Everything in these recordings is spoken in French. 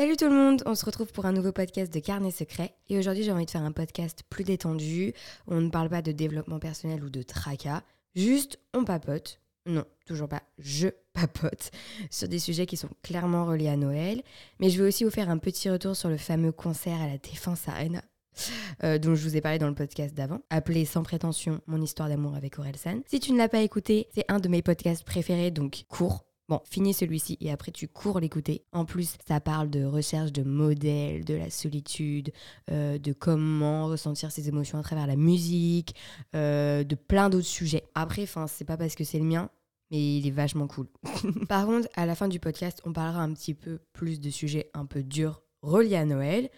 Salut tout le monde, on se retrouve pour un nouveau podcast de Carnet Secret. Et aujourd'hui, j'ai envie de faire un podcast plus détendu. On ne parle pas de développement personnel ou de tracas. Juste, on papote. Non, toujours pas, je papote sur des sujets qui sont clairement reliés à Noël. Mais je vais aussi vous faire un petit retour sur le fameux concert à la Défense Arena. euh, dont je vous ai parlé dans le podcast d'avant, appelé Sans prétention, mon histoire d'amour avec Orelsan. Si tu ne l'as pas écouté, c'est un de mes podcasts préférés, donc cours, Bon, finis celui-ci et après tu cours l'écouter. En plus, ça parle de recherche de modèles, de la solitude, euh, de comment ressentir ses émotions à travers la musique, euh, de plein d'autres sujets. Après, enfin, c'est pas parce que c'est le mien, mais il est vachement cool. Par contre, à la fin du podcast, on parlera un petit peu plus de sujets un peu durs reliés à Noël.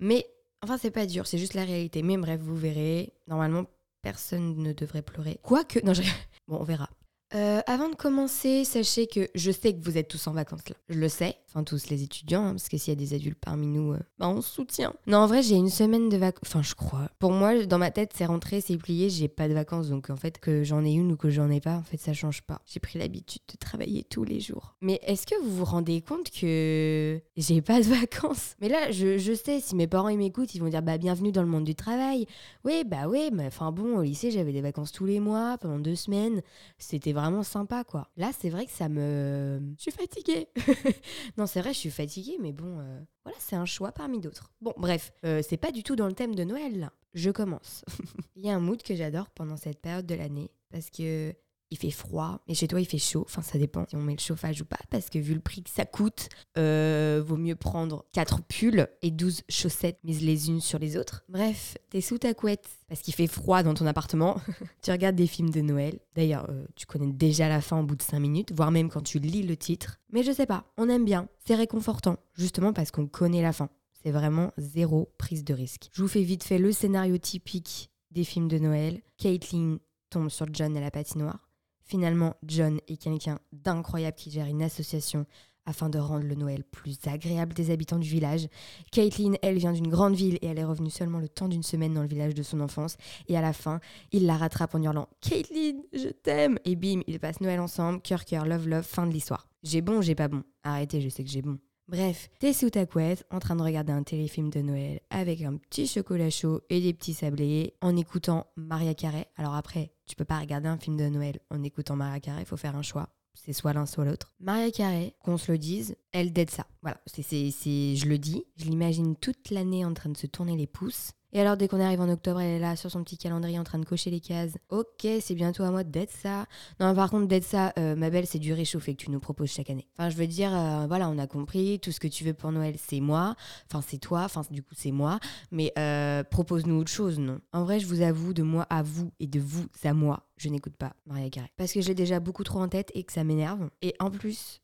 Mais enfin, c'est pas dur, c'est juste la réalité. Mais bref, vous verrez. Normalement, personne ne devrait pleurer. Quoique, non, je... bon, on verra. Euh, avant de commencer, sachez que je sais que vous êtes tous en vacances là. Je le sais, enfin tous les étudiants, hein, parce que s'il y a des adultes parmi nous, euh, bah, on se soutient. Non, en vrai, j'ai une semaine de vacances. Enfin, je crois. Pour moi, dans ma tête, c'est rentré, c'est plié, j'ai pas de vacances. Donc en fait, que j'en ai une ou que j'en ai pas, en fait, ça change pas. J'ai pris l'habitude de travailler tous les jours. Mais est-ce que vous vous rendez compte que j'ai pas de vacances? Mais là, je, sais, si mes parents ils m'écoutent, ils vont dire bah bienvenue dans le monde du travail. Oui, bah oui, mais enfin bon, au lycée, j'avais des vacances tous les mois, pendant deux semaines. C'était vraiment sympa, quoi. Là, c'est vrai que ça me... Je suis fatiguée. non, c'est vrai, je suis fatiguée, mais bon, euh, voilà, c'est un choix parmi d'autres. Bon, bref, euh, c'est pas du tout dans le thème de Noël, là. Je commence. Il y a un mood que j'adore pendant cette période de l'année, parce que il fait froid, et chez toi il fait chaud. Enfin, ça dépend si on met le chauffage ou pas, parce que vu le prix que ça coûte, euh, vaut mieux prendre 4 pulls et 12 chaussettes mises les unes sur les autres. Bref, t'es sous ta couette parce qu'il fait froid dans ton appartement. tu regardes des films de Noël. D'ailleurs, euh, tu connais déjà la fin au bout de 5 minutes, voire même quand tu lis le titre. Mais je sais pas, on aime bien, c'est réconfortant, justement parce qu'on connaît la fin. C'est vraiment zéro prise de risque. Je vous fais vite fait le scénario typique des films de Noël. Caitlin tombe sur John à la patinoire. Finalement, John est quelqu'un d'incroyable qui gère une association afin de rendre le Noël plus agréable des habitants du village. Caitlin, elle vient d'une grande ville et elle est revenue seulement le temps d'une semaine dans le village de son enfance. Et à la fin, il la rattrape en hurlant Caitlin, je t'aime Et bim, ils passent Noël ensemble, cœur cœur, love love, fin de l'histoire. J'ai bon j'ai pas bon Arrêtez, je sais que j'ai bon. Bref, t'es sous ta en train de regarder un téléfilm de Noël avec un petit chocolat chaud et des petits sablés, en écoutant Maria Carey. Alors après, tu peux pas regarder un film de Noël en écoutant Maria Carey, il faut faire un choix. C'est soit l'un, soit l'autre. Maria Carey, qu'on se le dise, elle dead ça. Voilà, c'est, c'est, c'est, je le dis, je l'imagine toute l'année en train de se tourner les pouces. Et alors, dès qu'on arrive en octobre, elle est là sur son petit calendrier en train de cocher les cases. Ok, c'est bientôt à moi d'être ça. Non, par contre, d'être ça, euh, ma belle, c'est du réchauffé que tu nous proposes chaque année. Enfin, je veux dire, euh, voilà, on a compris, tout ce que tu veux pour Noël, c'est moi. Enfin, c'est toi, enfin, du coup, c'est moi. Mais euh, propose-nous autre chose, non En vrai, je vous avoue, de moi à vous et de vous à moi, je n'écoute pas Maria Carey. Parce que j'ai déjà beaucoup trop en tête et que ça m'énerve. Et en plus,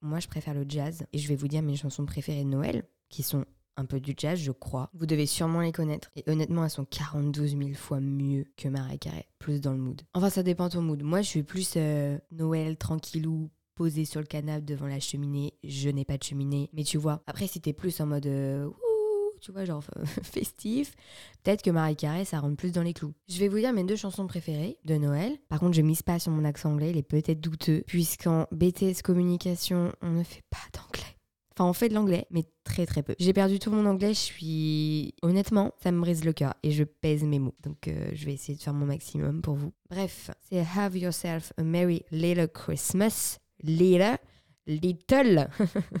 moi, je préfère le jazz. Et je vais vous dire mes chansons préférées de Noël, qui sont un peu du jazz, je crois. Vous devez sûrement les connaître. Et honnêtement, elles sont 42 000 fois mieux que Maria Carey. Plus dans le mood. Enfin, ça dépend ton mood. Moi, je suis plus euh, Noël tranquillou, posé sur le canapé devant la cheminée. Je n'ai pas de cheminée. Mais tu vois, après, si t'es plus en mode... euh, tu vois, genre festif. Peut-être que Marie Carré, ça rentre plus dans les clous. Je vais vous dire mes deux chansons préférées de Noël. Par contre, je mise pas sur mon accent anglais, il est peut-être douteux, puisqu'en BTS communication, on ne fait pas d'anglais. Enfin, on fait de l'anglais, mais très très peu. J'ai perdu tout mon anglais, je suis... Honnêtement, ça me brise le cœur et je pèse mes mots. Donc, euh, je vais essayer de faire mon maximum pour vous. Bref, c'est Have Yourself a Merry Little Christmas. Little. Little.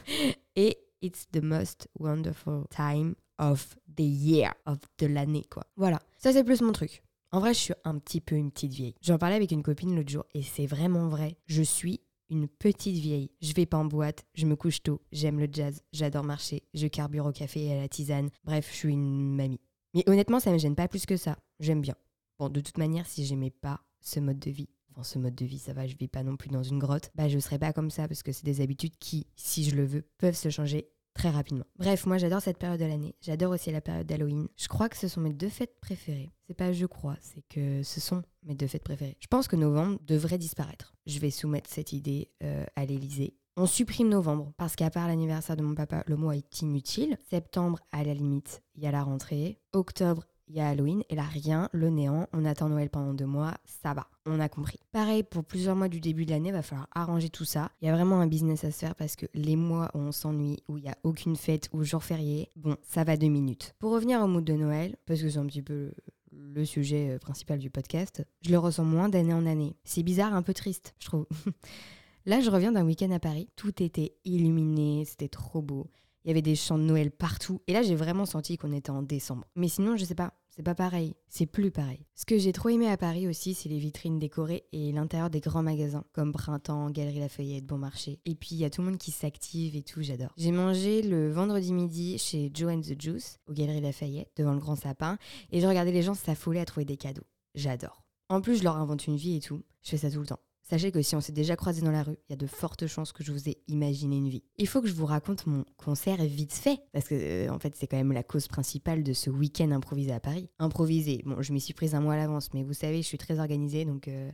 et It's the most wonderful time of the year, of de l'année, quoi. Voilà, ça c'est plus mon truc. En vrai, je suis un petit peu une petite vieille. J'en parlais avec une copine l'autre jour et c'est vraiment vrai. Je suis une petite vieille. Je vais pas en boîte, je me couche tôt, j'aime le jazz, j'adore marcher, je carbure au café et à la tisane. Bref, je suis une mamie. Mais honnêtement, ça me gêne pas plus que ça. J'aime bien. Bon, de toute manière, si j'aimais pas ce mode de vie, enfin ce mode de vie, ça va, je vis pas non plus dans une grotte, bah je serais pas comme ça parce que c'est des habitudes qui, si je le veux, peuvent se changer très rapidement. Bref, moi j'adore cette période de l'année. J'adore aussi la période d'Halloween. Je crois que ce sont mes deux fêtes préférées. C'est pas je crois, c'est que ce sont mes deux fêtes préférées. Je pense que novembre devrait disparaître. Je vais soumettre cette idée euh, à l'Elysée. On supprime novembre parce qu'à part l'anniversaire de mon papa, le mois est inutile. Septembre, à la limite, il y a la rentrée. Octobre, il y a Halloween, et là, rien, le néant, on attend Noël pendant deux mois, ça va, on a compris. Pareil, pour plusieurs mois du début de l'année, va falloir arranger tout ça. Il y a vraiment un business à se faire parce que les mois où on s'ennuie, où il n'y a aucune fête ou jour férié, bon, ça va deux minutes. Pour revenir au mood de Noël, parce que c'est un petit peu le sujet euh, principal du podcast, je le ressens moins d'année en année. C'est bizarre, un peu triste, je trouve. Là, je reviens d'un week-end à Paris, tout était illuminé, c'était trop beau. Il y avait des chants de Noël partout. Et là, j'ai vraiment senti qu'on était en décembre. Mais sinon, je sais pas, c'est pas pareil. C'est plus pareil. Ce que j'ai trop aimé à Paris aussi, c'est les vitrines décorées et l'intérieur des grands magasins, comme Printemps, Galerie Lafayette, Bon Marché. Et puis, il y a tout le monde qui s'active et tout, j'adore. J'ai mangé le vendredi midi chez Joe and the Juice, au Galerie Lafayette, devant le grand sapin. Et je regardais les gens s'affoler à trouver des cadeaux. J'adore. En plus, je leur invente une vie et tout. Je fais ça tout le temps. Sachez que si on s'est déjà croisé dans la rue, il y a de fortes chances que je vous ai imaginé une vie. Il faut que je vous raconte mon concert vite fait, parce que euh, en fait c'est quand même la cause principale de ce week-end improvisé à Paris. Improvisé, bon je m'y suis prise un mois à l'avance, mais vous savez je suis très organisée, donc euh,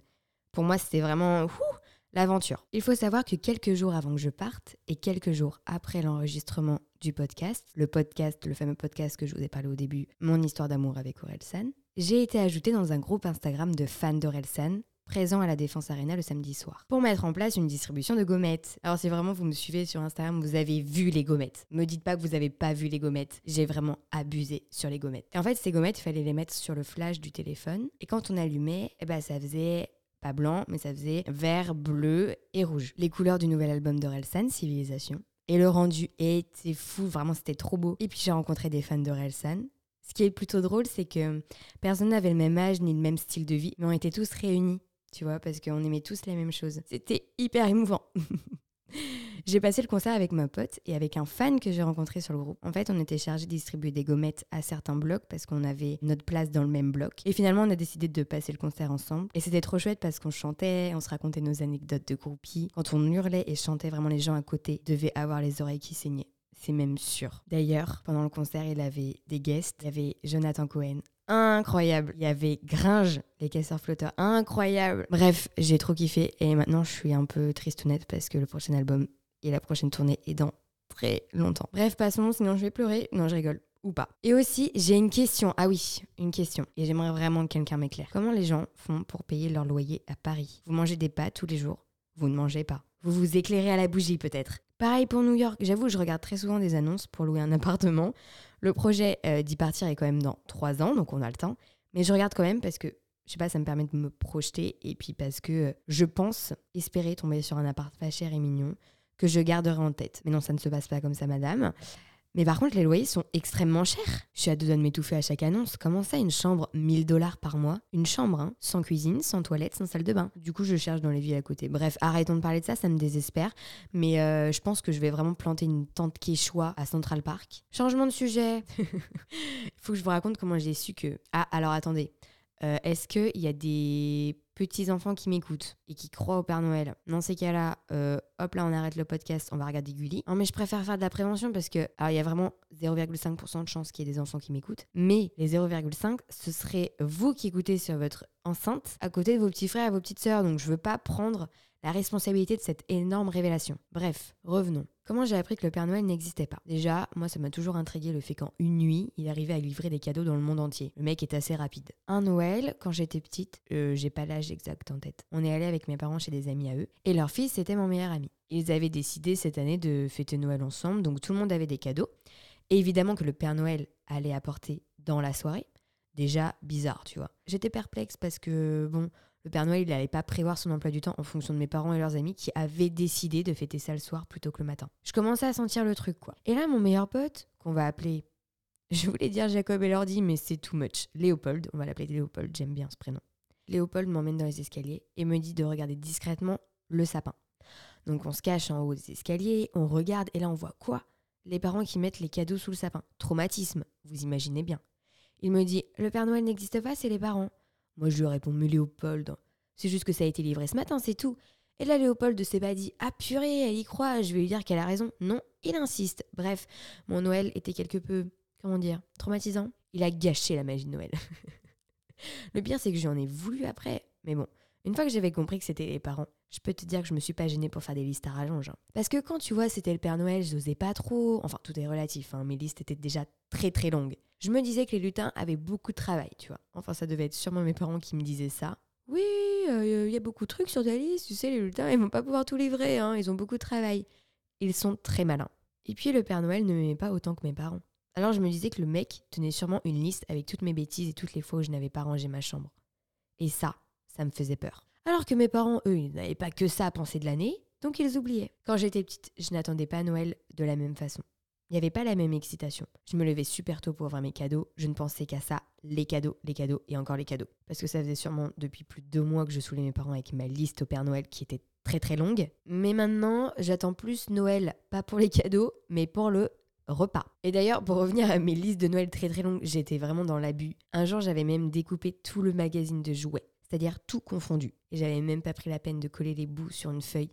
pour moi c'était vraiment l'aventure. Il faut savoir que quelques jours avant que je parte et quelques jours après l'enregistrement du podcast, le podcast, le fameux podcast que je vous ai parlé au début, mon histoire d'amour avec Orelsan, j'ai été ajoutée dans un groupe Instagram de fans d'Orelsan présent à la Défense Arena le samedi soir, pour mettre en place une distribution de gommettes. Alors si vraiment vous me suivez sur Instagram, vous avez vu les gommettes. Me dites pas que vous avez pas vu les gommettes. J'ai vraiment abusé sur les gommettes. Et en fait, ces gommettes, il fallait les mettre sur le flash du téléphone. Et quand on allumait, eh ben, ça faisait pas blanc, mais ça faisait vert, bleu et rouge. Les couleurs du nouvel album d'Orelsan, Civilisation. Et le rendu était fou, vraiment c'était trop beau. Et puis j'ai rencontré des fans d'Orelsan. Ce qui est plutôt drôle, c'est que personne n'avait le même âge ni le même style de vie, mais on était tous réunis tu vois, parce qu'on aimait tous les mêmes choses. C'était hyper émouvant. j'ai passé le concert avec ma pote et avec un fan que j'ai rencontré sur le groupe. En fait, on était chargé de distribuer des gommettes à certains blocs parce qu'on avait notre place dans le même bloc. Et finalement, on a décidé de passer le concert ensemble. Et c'était trop chouette parce qu'on chantait, on se racontait nos anecdotes de groupie. Quand on hurlait et chantait, vraiment les gens à côté devaient avoir les oreilles qui saignaient. C'est même sûr. D'ailleurs, pendant le concert, il avait des guests. Il y avait Jonathan Cohen, incroyable. Il y avait Gringe, les casseurs flotteurs, incroyable. Bref, j'ai trop kiffé et maintenant je suis un peu triste nette parce que le prochain album et la prochaine tournée est dans très longtemps. Bref, passons, sinon je vais pleurer. Non, je rigole. Ou pas. Et aussi, j'ai une question. Ah oui, une question. Et j'aimerais vraiment que quelqu'un m'éclaire. Comment les gens font pour payer leur loyer à Paris? Vous mangez des pâtes tous les jours Vous ne mangez pas. Vous vous éclairez à la bougie peut-être. Pareil pour New York. J'avoue, je regarde très souvent des annonces pour louer un appartement. Le projet euh, d'y partir est quand même dans trois ans, donc on a le temps. Mais je regarde quand même parce que, je sais pas, ça me permet de me projeter. Et puis parce que euh, je pense espérer tomber sur un appart pas cher et mignon que je garderai en tête. Mais non, ça ne se passe pas comme ça, madame. Mais par contre, les loyers sont extrêmement chers. Je suis à deux doigts de m'étouffer à chaque annonce. Comment ça, une chambre 1000 dollars par mois? Une chambre, hein, sans cuisine, sans toilette, sans salle de bain. Du coup, je cherche dans les villes à côté. Bref, arrêtons de parler de ça, ça me désespère. Mais euh, je pense que je vais vraiment planter une tente quechua à Central Park. Changement de sujet. Il faut que je vous raconte comment j'ai su que. Ah, alors attendez. Euh, est-ce qu'il y a des petits-enfants qui m'écoutent et qui croient au Père Noël Dans ces cas-là, euh, hop là, on arrête le podcast, on va regarder Gulli. Non, mais je préfère faire de la prévention parce que, il y a vraiment 0,5% de chance qu'il y ait des enfants qui m'écoutent. Mais les 0,5, ce serait vous qui écoutez sur votre enceinte à côté de vos petits frères et vos petites sœurs. Donc je veux pas prendre la responsabilité de cette énorme révélation. Bref, revenons. Comment j'ai appris que le Père Noël n'existait pas? Déjà, moi ça m'a toujours intrigué le fait qu'en une nuit, il arrivait à livrer des cadeaux dans le monde entier. Le mec est assez rapide. Un Noël, quand j'étais petite, euh, j'ai pas l'âge exact en tête. On est allé avec mes parents chez des amis à eux, et leur fils était mon meilleur ami. Ils avaient décidé cette année de fêter Noël ensemble, donc tout le monde avait des cadeaux. Et évidemment que le Père Noël allait apporter dans la soirée. Déjà bizarre, tu vois. J'étais perplexe parce que, bon, le Père Noël, il n'allait pas prévoir son emploi du temps en fonction de mes parents et leurs amis qui avaient décidé de fêter ça le soir plutôt que le matin. Je commençais à sentir le truc, quoi. Et là, mon meilleur pote, qu'on va appeler, je voulais dire Jacob et Lordi, mais c'est too much. Léopold, on va l'appeler Léopold, j'aime bien ce prénom. Léopold m'emmène dans les escaliers et me dit de regarder discrètement le sapin. Donc on se cache en haut des escaliers, on regarde et là on voit quoi? Les parents qui mettent les cadeaux sous le sapin. Traumatisme, vous imaginez bien. Il me dit Le Père Noël n'existe pas, c'est les parents. Moi, je lui réponds, Léopold, c'est juste que ça a été livré ce matin, c'est tout. Et là, Léopold s'est pas dit, ah purée, elle y croit, je vais lui dire qu'elle a raison. Non, il insiste. Bref, mon Noël était quelque peu, comment dire, traumatisant. Il a gâché la magie de Noël. Le pire, c'est que j'en ai voulu après. Mais bon, une fois que j'avais compris que c'était les parents, je peux te dire que je me suis pas gênée pour faire des listes à rallonge. Hein. Parce que quand tu vois c'était le Père Noël, je n'osais pas trop. Enfin, tout est relatif, hein, mes listes étaient déjà très très longues. Je me disais que les lutins avaient beaucoup de travail, tu vois. Enfin, ça devait être sûrement mes parents qui me disaient ça. Oui, euh, il y a beaucoup de trucs sur ta liste, tu sais, les lutins, ils vont pas pouvoir tout livrer, hein, ils ont beaucoup de travail. Ils sont très malins. Et puis le Père Noël ne m'aimait pas autant que mes parents. Alors je me disais que le mec tenait sûrement une liste avec toutes mes bêtises et toutes les fois où je n'avais pas rangé ma chambre. Et ça, ça me faisait peur. Alors que mes parents, eux, ils n'avaient pas que ça à penser de l'année, donc ils oubliaient. Quand j'étais petite, je n'attendais pas Noël de la même façon. Il n'y avait pas la même excitation. Je me levais super tôt pour ouvrir mes cadeaux. Je ne pensais qu'à ça, les cadeaux, les cadeaux et encore les cadeaux. Parce que ça faisait sûrement depuis plus de deux mois que je saoulais mes parents avec ma liste au Père Noël qui était très très longue. Mais maintenant, j'attends plus Noël, pas pour les cadeaux, mais pour le repas. Et d'ailleurs, pour revenir à mes listes de Noël très très longues, j'étais vraiment dans l'abus. Un jour, j'avais même découpé tout le magazine de jouets, c'est-à-dire tout confondu. Et j'avais même pas pris la peine de coller les bouts sur une feuille.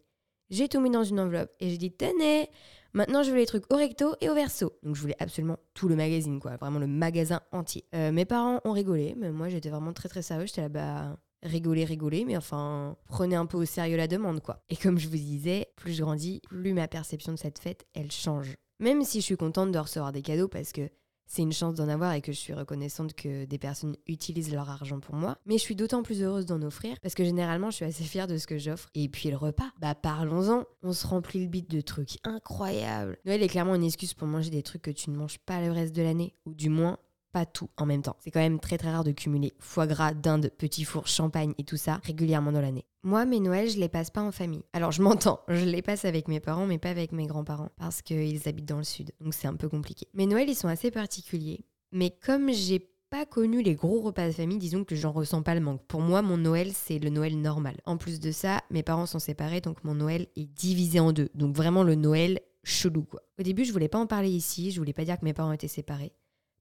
J'ai tout mis dans une enveloppe et j'ai dit tenez, maintenant je veux les trucs au recto et au verso. Donc je voulais absolument tout le magazine, quoi, vraiment le magasin entier. Euh, mes parents ont rigolé, mais moi j'étais vraiment très très sérieux. J'étais là, bah rigoler, rigoler, mais enfin, prenez un peu au sérieux la demande, quoi. Et comme je vous disais, plus je grandis, plus ma perception de cette fête, elle change. Même si je suis contente de recevoir des cadeaux parce que c'est une chance d'en avoir et que je suis reconnaissante que des personnes utilisent leur argent pour moi. Mais je suis d'autant plus heureuse d'en offrir parce que généralement je suis assez fière de ce que j'offre. Et puis le repas, bah parlons-en. On se remplit le bit de trucs incroyables. Noël est clairement une excuse pour manger des trucs que tu ne manges pas le reste de l'année. Ou du moins pas tout en même temps. C'est quand même très très rare de cumuler foie gras, dinde, petit four, champagne et tout ça régulièrement dans l'année. Moi, mes Noëls, je les passe pas en famille. Alors, je m'entends, je les passe avec mes parents, mais pas avec mes grands-parents, parce qu'ils habitent dans le sud, donc c'est un peu compliqué. Mes Noëls, ils sont assez particuliers, mais comme j'ai pas connu les gros repas de famille, disons que j'en ressens pas le manque. Pour moi, mon Noël, c'est le Noël normal. En plus de ça, mes parents sont séparés, donc mon Noël est divisé en deux. Donc vraiment le Noël chelou, quoi. Au début, je voulais pas en parler ici, je voulais pas dire que mes parents étaient séparés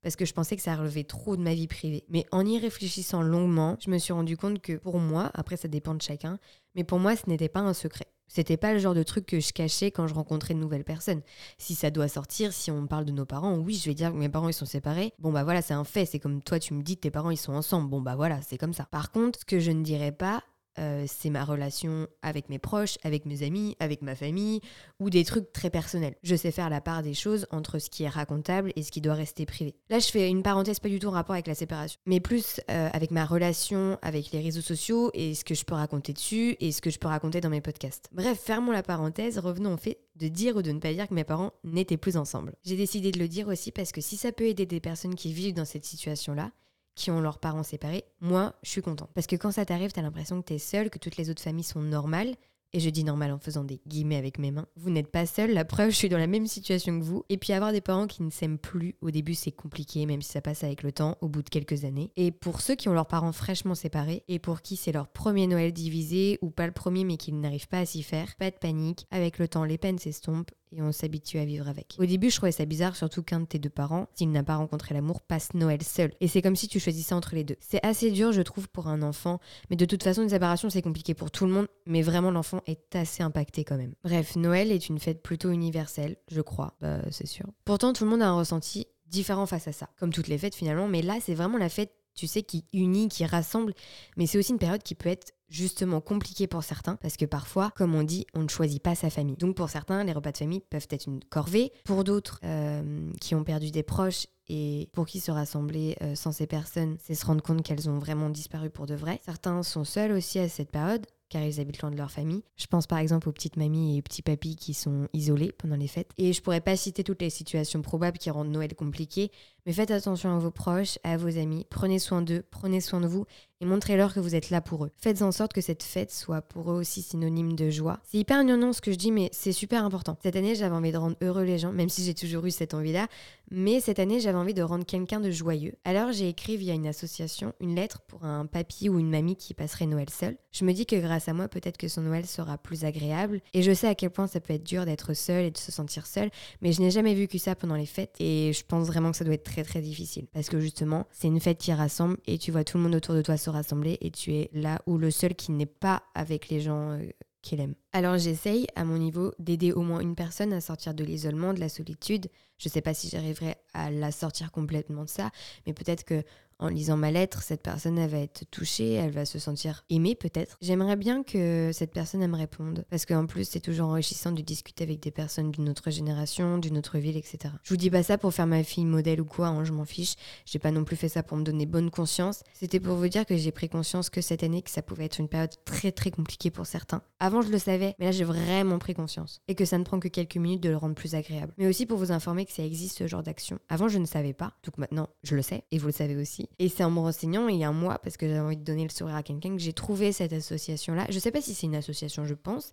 parce que je pensais que ça relevait trop de ma vie privée. Mais en y réfléchissant longuement, je me suis rendu compte que pour moi, après ça dépend de chacun, mais pour moi ce n'était pas un secret. C'était pas le genre de truc que je cachais quand je rencontrais de nouvelles personnes. Si ça doit sortir, si on parle de nos parents, oui, je vais dire que mes parents ils sont séparés. Bon bah voilà, c'est un fait, c'est comme toi tu me dis tes parents ils sont ensemble. Bon bah voilà, c'est comme ça. Par contre, ce que je ne dirais pas, euh, c'est ma relation avec mes proches, avec mes amis, avec ma famille, ou des trucs très personnels. Je sais faire la part des choses entre ce qui est racontable et ce qui doit rester privé. Là, je fais une parenthèse pas du tout en rapport avec la séparation, mais plus euh, avec ma relation avec les réseaux sociaux et ce que je peux raconter dessus et ce que je peux raconter dans mes podcasts. Bref, fermons la parenthèse, revenons au fait de dire ou de ne pas dire que mes parents n'étaient plus ensemble. J'ai décidé de le dire aussi parce que si ça peut aider des personnes qui vivent dans cette situation-là, qui ont leurs parents séparés, moi, je suis contente. Parce que quand ça t'arrive, t'as l'impression que t'es seule, que toutes les autres familles sont normales, et je dis normal en faisant des guillemets avec mes mains. Vous n'êtes pas seul, la preuve, je suis dans la même situation que vous. Et puis avoir des parents qui ne s'aiment plus, au début c'est compliqué, même si ça passe avec le temps, au bout de quelques années. Et pour ceux qui ont leurs parents fraîchement séparés, et pour qui c'est leur premier Noël divisé, ou pas le premier mais qu'ils n'arrivent pas à s'y faire, pas de panique, avec le temps les peines s'estompent, et on s'habitue à vivre avec. Au début, je trouvais ça bizarre, surtout qu'un de tes deux parents, s'il n'a pas rencontré l'amour, passe Noël seul. Et c'est comme si tu choisissais entre les deux. C'est assez dur, je trouve, pour un enfant, mais de toute façon, une séparation, c'est compliqué pour tout le monde, mais vraiment, l'enfant est assez impacté quand même. Bref, Noël est une fête plutôt universelle, je crois, bah, c'est sûr. Pourtant, tout le monde a un ressenti différent face à ça, comme toutes les fêtes finalement, mais là, c'est vraiment la fête tu sais, qui unit, qui rassemble, mais c'est aussi une période qui peut être justement compliquée pour certains, parce que parfois, comme on dit, on ne choisit pas sa famille. Donc pour certains, les repas de famille peuvent être une corvée. Pour d'autres, euh, qui ont perdu des proches et pour qui se rassembler euh, sans ces personnes, c'est se rendre compte qu'elles ont vraiment disparu pour de vrai. Certains sont seuls aussi à cette période, car ils habitent loin de leur famille. Je pense par exemple aux petites mamies et aux petits papis qui sont isolés pendant les fêtes. Et je pourrais pas citer toutes les situations probables qui rendent Noël compliqué, mais faites attention à vos proches, à vos amis, prenez soin d'eux, prenez soin de vous montrez-leur que vous êtes là pour eux. Faites en sorte que cette fête soit pour eux aussi synonyme de joie. C'est hyper gnangnan ce que je dis, mais c'est super important. Cette année, j'avais envie de rendre heureux les gens, même si j'ai toujours eu cette envie-là, mais cette année, j'avais envie de rendre quelqu'un de joyeux. Alors j'ai écrit via une association une lettre pour un papy ou une mamie qui passerait Noël seul. Je me dis que grâce à moi, peut-être que son Noël sera plus agréable, et je sais à quel point ça peut être dur d'être seul et de se sentir seul, mais je n'ai jamais vu que ça pendant les fêtes, et je pense vraiment que ça doit être très très difficile. Parce que justement, c'est une fête qui rassemble et tu vois tout le monde autour de toi se rassembler et tu es là où le seul qui n'est pas avec les gens euh, qu'il aime. Alors j'essaye à mon niveau d'aider au moins une personne à sortir de l'isolement, de la solitude. Je sais pas si j'arriverai à la sortir complètement de ça, mais peut-être que en lisant ma lettre, cette personne elle va être touchée, elle va se sentir aimée peut-être. J'aimerais bien que cette personne elle me réponde parce qu'en plus c'est toujours enrichissant de discuter avec des personnes d'une autre génération, d'une autre ville, etc. Je vous dis pas ça pour faire ma fille modèle ou quoi, hein, je m'en fiche. J'ai pas non plus fait ça pour me donner bonne conscience. C'était pour vous dire que j'ai pris conscience que cette année que ça pouvait être une période très très compliquée pour certains. Avant je le savais, mais là j'ai vraiment pris conscience et que ça ne prend que quelques minutes de le rendre plus agréable. Mais aussi pour vous informer que ça existe ce genre d'action. Avant je ne savais pas, donc maintenant je le sais et vous le savez aussi. Et c'est en me renseignant il y a un mois, parce que j'avais envie de donner le sourire à quelqu'un, que j'ai trouvé cette association-là. Je sais pas si c'est une association, je pense,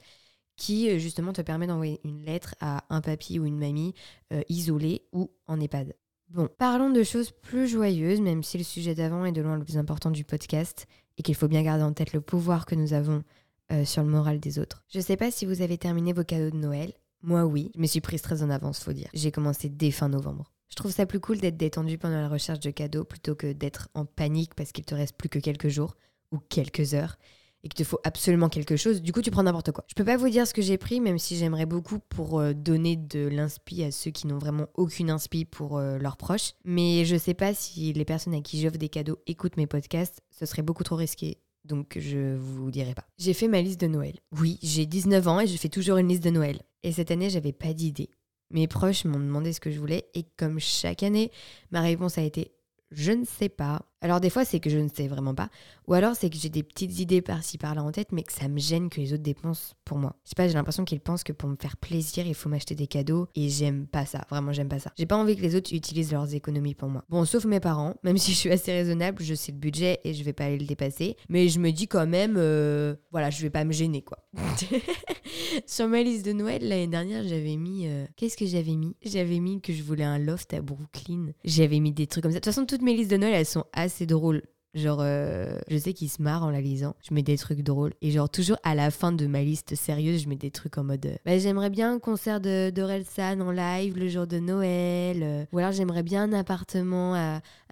qui euh, justement te permet d'envoyer une lettre à un papy ou une mamie euh, isolée ou en EHPAD. Bon, parlons de choses plus joyeuses, même si le sujet d'avant est de loin le plus important du podcast et qu'il faut bien garder en tête le pouvoir que nous avons euh, sur le moral des autres. Je sais pas si vous avez terminé vos cadeaux de Noël. Moi, oui. Je me suis prise très en avance, faut dire. J'ai commencé dès fin novembre. Je trouve ça plus cool d'être détendu pendant la recherche de cadeaux plutôt que d'être en panique parce qu'il te reste plus que quelques jours ou quelques heures et qu'il te faut absolument quelque chose. Du coup, tu prends n'importe quoi. Je peux pas vous dire ce que j'ai pris, même si j'aimerais beaucoup pour euh, donner de l'inspi à ceux qui n'ont vraiment aucune inspi pour euh, leurs proches. Mais je sais pas si les personnes à qui j'offre des cadeaux écoutent mes podcasts, ce serait beaucoup trop risqué. Donc je vous dirai pas. J'ai fait ma liste de Noël. Oui, j'ai 19 ans et je fais toujours une liste de Noël. Et cette année, j'avais pas d'idée. Mes proches m'ont demandé ce que je voulais et comme chaque année, ma réponse a été je ne sais pas. Alors des fois c'est que je ne sais vraiment pas, ou alors c'est que j'ai des petites idées par-ci par-là en tête, mais que ça me gêne que les autres dépensent pour moi. Je sais pas, j'ai l'impression qu'ils pensent que pour me faire plaisir, il faut m'acheter des cadeaux, et j'aime pas ça, vraiment j'aime pas ça. J'ai pas envie que les autres utilisent leurs économies pour moi. Bon, sauf mes parents, même si je suis assez raisonnable, je sais le budget et je vais pas aller le dépasser, mais je me dis quand même, euh, voilà, je vais pas me gêner quoi. Sur ma liste de Noël l'année dernière, j'avais mis, euh, qu'est-ce que j'avais mis? J'avais mis que je voulais un loft à Brooklyn. J'avais mis des trucs comme ça. De toute façon, toutes mes listes de Noël, elles sont assez drôles. Genre, euh, je sais qu'il se marre en la lisant. Je mets des trucs drôles. Et genre, toujours à la fin de ma liste sérieuse, je mets des trucs en mode euh, bah, J'aimerais bien un concert d'Orelsan en live le jour de Noël. euh, ou alors, j'aimerais bien un appartement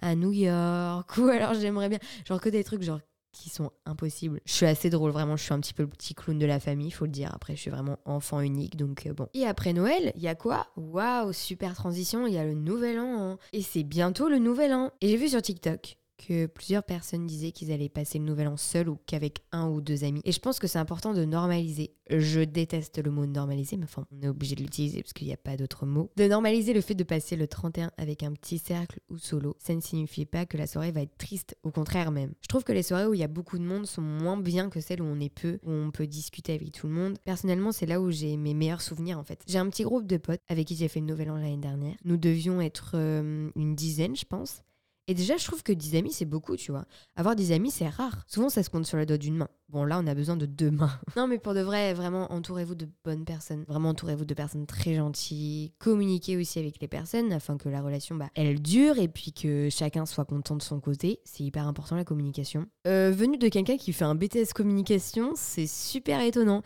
à, New York. Ou alors, j'aimerais bien. Genre, que des trucs genre qui sont impossibles. Je suis assez drôle, vraiment. Je suis un petit peu le petit clown de la famille, faut le dire. Après, je suis vraiment enfant unique, donc bon. Et après Noël, il y a quoi? Waouh, super transition. Il y a le Nouvel An. hein. Et c'est bientôt le Nouvel An. Et j'ai vu sur TikTok que plusieurs personnes disaient qu'ils allaient passer le nouvel an seuls ou qu'avec un ou deux amis. Et je pense que c'est important de normaliser. Je déteste le mot normaliser, mais enfin, on est obligé de l'utiliser parce qu'il n'y a pas d'autre mot. De normaliser le fait de passer le 31 avec un petit cercle ou solo. Ça ne signifie pas que la soirée va être triste, au contraire même. Je trouve que les soirées où il y a beaucoup de monde sont moins bien que celles où on est peu, où on peut discuter avec tout le monde. Personnellement, c'est là où j'ai mes meilleurs souvenirs en fait. J'ai un petit groupe de potes avec qui j'ai fait le nouvel an l'année dernière. Nous devions être euh, une dizaine, je pense. Et déjà, je trouve que 10 amis, c'est beaucoup, tu vois. Avoir 10 amis, c'est rare. Souvent, ça se compte sur le doigt d'une main. Bon, là, on a besoin de deux mains. non, mais pour de vrai, vraiment, entourez-vous de bonnes personnes. Vraiment, entourez-vous de personnes très gentilles. Communiquez aussi avec les personnes afin que la relation, bah, elle dure et puis que chacun soit content de son côté. C'est hyper important, la communication. Euh, venu de quelqu'un qui fait un BTS communication, c'est super étonnant.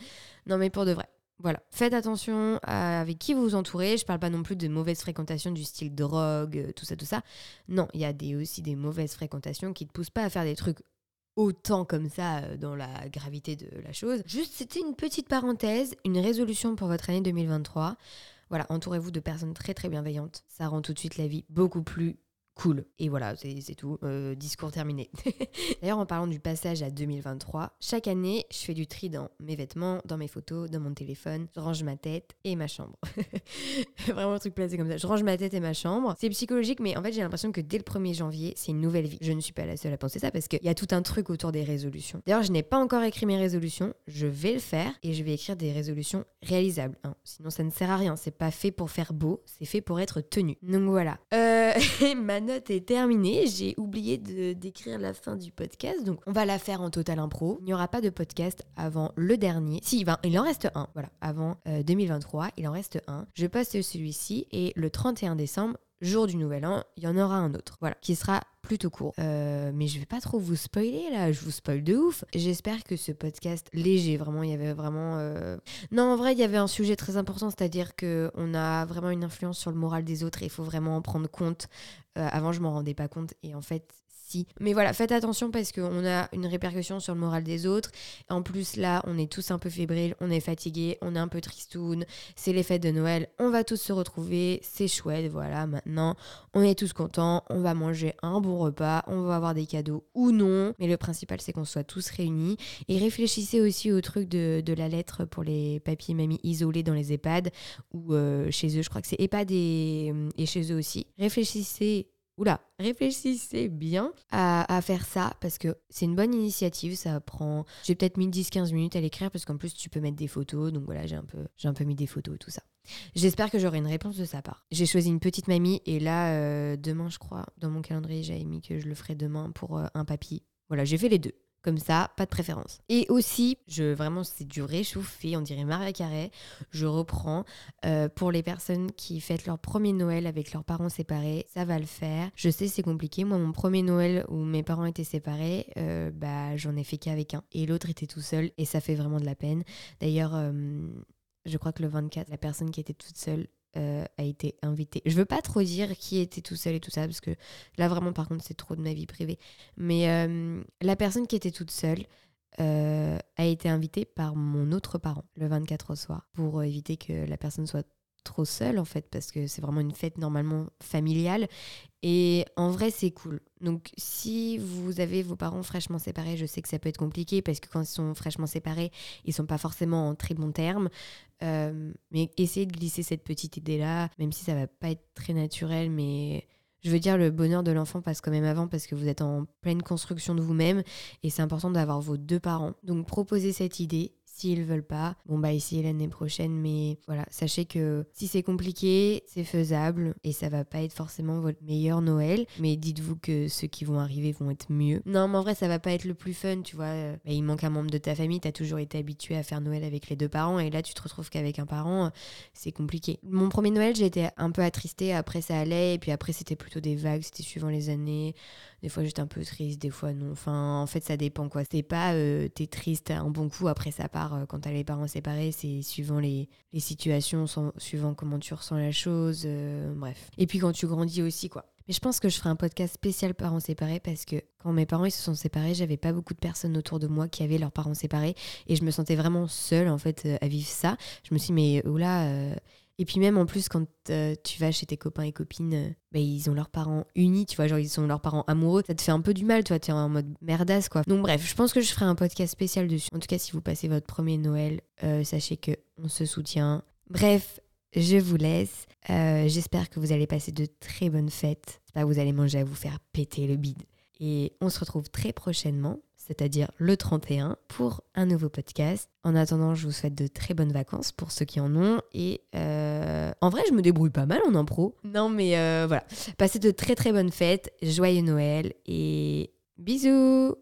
Non, mais pour de vrai. Voilà, faites attention avec qui vous vous entourez. Je parle pas non plus de mauvaise fréquentation du style drogue, euh, tout ça, tout ça. Non, il y a aussi des mauvaises fréquentations qui te poussent pas à faire des trucs autant comme ça euh, dans la gravité de la chose. Juste, c'était une petite parenthèse, une résolution pour votre année 2023. Voilà, entourez-vous de personnes très très bienveillantes. Ça rend tout de suite la vie beaucoup plus cool. Et voilà, c'est tout. Euh, discours terminé. D'ailleurs, en parlant du passage à 2023, chaque année, je fais du tri dans mes vêtements, dans mes photos, dans mon téléphone. Je range ma tête et ma chambre. Vraiment un truc placé comme ça. Je range ma tête et ma chambre. C'est psychologique, mais en fait, j'ai l'impression que dès le 1er janvier, c'est une nouvelle vie. Je ne suis pas la seule à penser ça parce qu'il y a tout un truc autour des résolutions. D'ailleurs, je n'ai pas encore écrit mes résolutions. Je vais le faire et je vais écrire des résolutions réalisables. hein. Sinon, ça ne sert à rien. C'est pas fait pour faire beau, c'est fait pour être tenu. Donc voilà. Euh, note est terminée. J'ai oublié de- d'écrire la fin du podcast. Donc on va la faire en total impro. Il n'y aura pas de podcast avant le dernier. Si, va- il en reste un. Voilà, avant euh, 2023, il en reste un. Je poste celui-ci et le 31 décembre, jour du nouvel an, il y en aura un autre. Voilà, qui sera plutôt court. Euh, mais je vais pas trop vous spoiler là, je vous spoil de ouf. J'espère que ce podcast léger, vraiment, il y avait vraiment. euh, Non, en vrai, il y avait un sujet très important, c'est-à-dire que on a vraiment une influence sur le moral des autres et il faut vraiment en prendre compte. Euh, avant, je m'en rendais pas compte et en fait, Mais voilà, faites attention parce qu'on a une répercussion sur le moral des autres. En plus, là, on est tous un peu fébriles, on est fatigués, on est un peu tristoun. C'est les fêtes de Noël, on va tous se retrouver, c'est chouette, voilà, maintenant, on est tous contents, on va manger un bon repas, on va avoir des cadeaux ou non. Mais le principal, c'est qu'on soit tous réunis. Et réfléchissez aussi au truc de, la lettre pour les papiers et isolés dans les EHPAD ou euh, chez eux, je crois que c'est EHPAD et chez eux aussi. Réfléchissez Oula, réfléchissez bien à, faire ça parce que c'est une bonne initiative. Ça prend. J'ai peut-être mis 10-15 minutes à l'écrire parce qu'en plus tu peux mettre des photos. Donc voilà, j'ai un peu, j'ai un peu mis des photos, tout ça. J'espère que j'aurai une réponse de sa part. J'ai choisi une petite mamie et là, euh, demain, je crois, dans mon calendrier, j'avais mis que je le ferai demain pour euh, un papy. Voilà, j'ai fait les deux. Comme ça, pas de préférence. Et aussi, je vraiment c'est du réchauffé, on dirait Maria Carré. Je reprends euh, pour les personnes qui fêtent leur premier Noël avec leurs parents séparés, ça va le faire. Je sais c'est compliqué. Moi, mon premier Noël où mes parents étaient séparés, euh, bah j'en ai fait qu'avec un et l'autre était tout seul et ça fait vraiment de la peine. D'ailleurs, euh, je crois que le 24, la personne qui était toute seule euh, a été invité. Je veux pas trop dire qui était tout seul et tout ça, parce que là vraiment par contre c'est trop de ma vie privée. Mais euh, la personne qui était toute seule euh, a été invitée par mon autre parent le 24 au soir, pour éviter que la personne soit trop seule en fait, parce que c'est vraiment une fête normalement familiale. Et en vrai, c'est cool. Donc, si vous avez vos parents fraîchement séparés, je sais que ça peut être compliqué parce que quand ils sont fraîchement séparés, ils sont pas forcément en très bons termes. Euh, mais essayez de glisser cette petite idée-là, même si ça va pas être très naturel, mais je veux dire, le bonheur de l'enfant passe quand même avant parce que vous êtes en pleine construction de vous-même et c'est important d'avoir vos deux parents. Donc, proposez cette idée S'ils veulent pas, bon bah essayez l'année prochaine, mais voilà, sachez que si c'est compliqué, c'est faisable et ça va pas être forcément votre meilleur Noël, mais dites-vous que ceux qui vont arriver vont être mieux. Non, mais en vrai, ça va pas être le plus fun, tu vois. Bah, il manque un membre de ta famille, t'as toujours été habitué à faire Noël avec les deux parents et là tu te retrouves qu'avec un parent, c'est compliqué. Mon premier Noël, été un peu attristée, après ça allait et puis après c'était plutôt des vagues, c'était suivant les années. Des fois j'étais un peu triste, des fois non. En fait, ça dépend quoi. C'est pas euh, t'es triste un bon coup, après ça part euh, quand t'as les parents séparés. C'est suivant les, les situations, suivant comment tu ressens la chose. Euh, bref. Et puis quand tu grandis aussi, quoi. Mais je pense que je ferai un podcast spécial parents séparés parce que quand mes parents ils se sont séparés, j'avais pas beaucoup de personnes autour de moi qui avaient leurs parents séparés et je me sentais vraiment seule en fait à vivre ça. Je me suis dit mais oula, et puis même en plus, quand euh, tu vas chez tes copains et copines, euh, bah, ils ont leurs parents unis, tu vois, genre ils sont leurs parents amoureux, ça te fait un peu du mal, tu vois, tu es en mode merdasse, quoi. Donc bref, je pense que je ferai un podcast spécial dessus. En tout cas, si vous passez votre premier Noël, euh, sachez que on se soutient. Bref, je vous laisse. J'espère que vous allez passer de très bonnes fêtes. Pas vous allez manger à vous faire péter le bide. Et on se retrouve très prochainement c'est-à-dire le 31, pour un nouveau podcast. En attendant, je vous souhaite de très bonnes vacances pour ceux qui en ont. Et euh, en vrai, je me débrouille pas mal en impro. Non, mais euh, voilà. Passez de très très bonnes fêtes, joyeux Noël et bisous